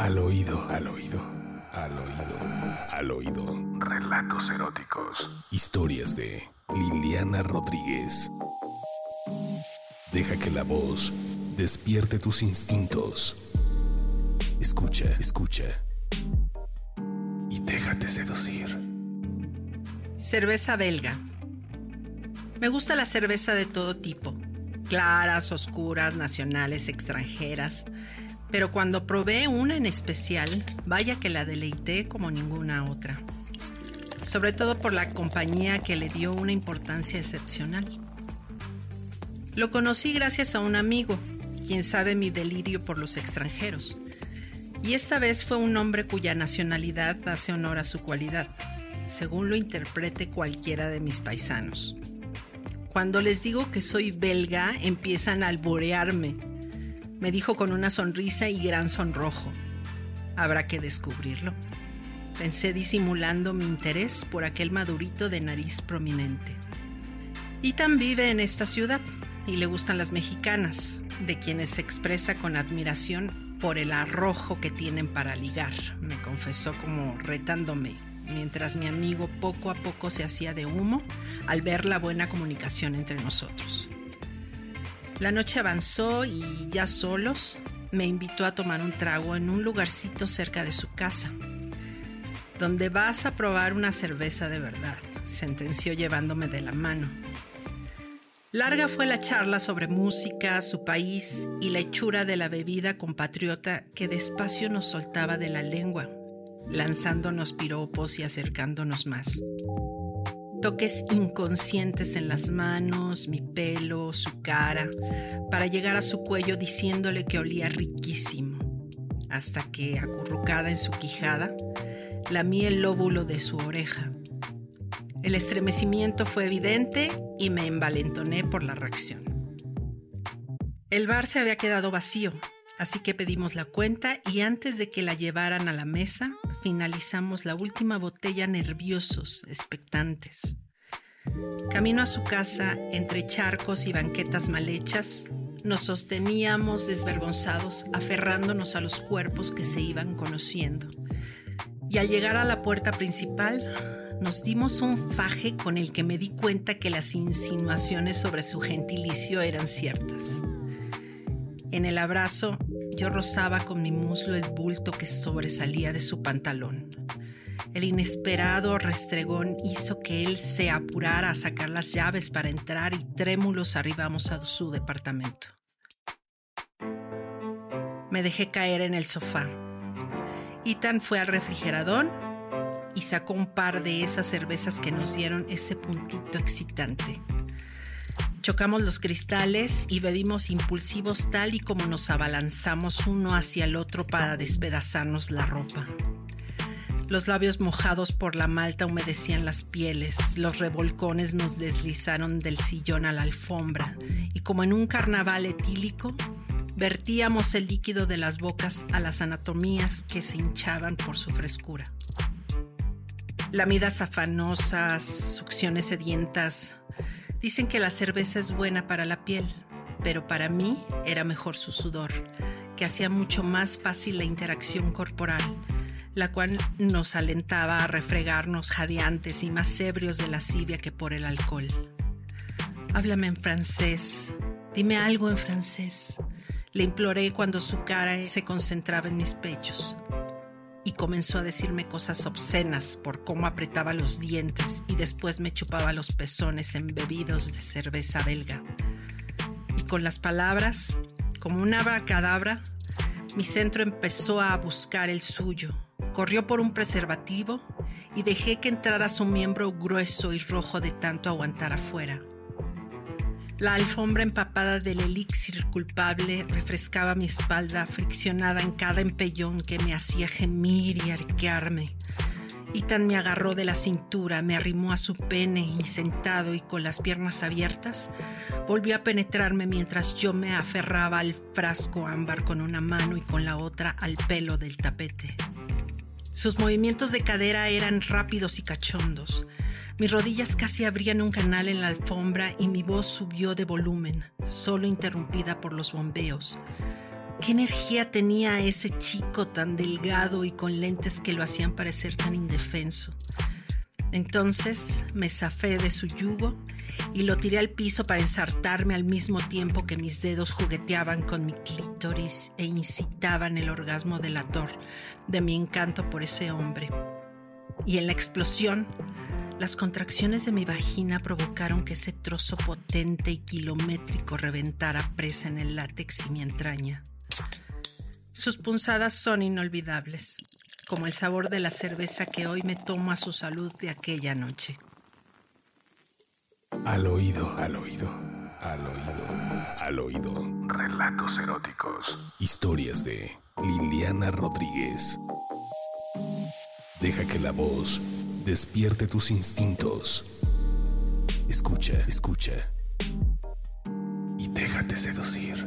Al oído, al oído, al oído, al oído. Relatos eróticos. Historias de Liliana Rodríguez. Deja que la voz despierte tus instintos. Escucha, escucha. Y déjate seducir. Cerveza belga. Me gusta la cerveza de todo tipo. Claras, oscuras, nacionales, extranjeras. Pero cuando probé una en especial, vaya que la deleité como ninguna otra. Sobre todo por la compañía que le dio una importancia excepcional. Lo conocí gracias a un amigo, quien sabe mi delirio por los extranjeros. Y esta vez fue un hombre cuya nacionalidad hace honor a su cualidad, según lo interprete cualquiera de mis paisanos. Cuando les digo que soy belga, empiezan a alborearme. Me dijo con una sonrisa y gran sonrojo. Habrá que descubrirlo. Pensé disimulando mi interés por aquel madurito de nariz prominente. Ethan vive en esta ciudad y le gustan las mexicanas, de quienes se expresa con admiración por el arrojo que tienen para ligar, me confesó como retándome, mientras mi amigo poco a poco se hacía de humo al ver la buena comunicación entre nosotros. La noche avanzó y ya solos me invitó a tomar un trago en un lugarcito cerca de su casa, donde vas a probar una cerveza de verdad, sentenció llevándome de la mano. Larga fue la charla sobre música, su país y la hechura de la bebida compatriota que despacio nos soltaba de la lengua, lanzándonos piropos y acercándonos más. Toques inconscientes en las manos, mi pelo, su cara, para llegar a su cuello diciéndole que olía riquísimo, hasta que, acurrucada en su quijada, lamí el lóbulo de su oreja el estremecimiento fue evidente y me envalentoné por la reacción. El bar se había quedado vacío, así que pedimos la cuenta y antes de que la llevaran a la mesa, finalizamos la última botella nerviosos, expectantes. Camino a su casa, entre charcos y banquetas mal hechas, nos sosteníamos desvergonzados, aferrándonos a los cuerpos que se iban conociendo. Y al llegar a la puerta principal, nos dimos un faje con el que me di cuenta que las insinuaciones sobre su gentilicio eran ciertas. En el abrazo yo rozaba con mi muslo el bulto que sobresalía de su pantalón. El inesperado restregón hizo que él se apurara a sacar las llaves para entrar y trémulos arribamos a su departamento. Me dejé caer en el sofá. Ethan fue al refrigerador y sacó un par de esas cervezas que nos dieron ese puntito excitante. Chocamos los cristales y bebimos impulsivos tal y como nos abalanzamos uno hacia el otro para despedazarnos la ropa. Los labios mojados por la malta humedecían las pieles, los revolcones nos deslizaron del sillón a la alfombra y como en un carnaval etílico, vertíamos el líquido de las bocas a las anatomías que se hinchaban por su frescura. Lamidas afanosas, succiones sedientas. Dicen que la cerveza es buena para la piel, pero para mí era mejor su sudor, que hacía mucho más fácil la interacción corporal, la cual nos alentaba a refregarnos jadeantes y más ebrios de lascivia que por el alcohol. Háblame en francés, dime algo en francés, le imploré cuando su cara se concentraba en mis pechos comenzó a decirme cosas obscenas por cómo apretaba los dientes y después me chupaba los pezones embebidos de cerveza belga. Y con las palabras, como una abracadabra, mi centro empezó a buscar el suyo. Corrió por un preservativo y dejé que entrara su miembro grueso y rojo de tanto aguantar afuera. La alfombra empapada del elixir culpable refrescaba mi espalda, friccionada en cada empellón que me hacía gemir y arquearme. Ethan me agarró de la cintura, me arrimó a su pene y sentado y con las piernas abiertas, volvió a penetrarme mientras yo me aferraba al frasco ámbar con una mano y con la otra al pelo del tapete. Sus movimientos de cadera eran rápidos y cachondos. Mis rodillas casi abrían un canal en la alfombra y mi voz subió de volumen, solo interrumpida por los bombeos. ¿Qué energía tenía ese chico tan delgado y con lentes que lo hacían parecer tan indefenso? Entonces me zafé de su yugo y lo tiré al piso para ensartarme al mismo tiempo que mis dedos jugueteaban con mi clítoris e incitaban el orgasmo delator de mi encanto por ese hombre. Y en la explosión, las contracciones de mi vagina provocaron que ese trozo potente y kilométrico reventara presa en el látex y mi entraña. Sus punzadas son inolvidables como el sabor de la cerveza que hoy me tomo a su salud de aquella noche. Al oído, al oído, al oído, al oído. Relatos eróticos. Historias de Liliana Rodríguez. Deja que la voz despierte tus instintos. Escucha, escucha. Y déjate seducir.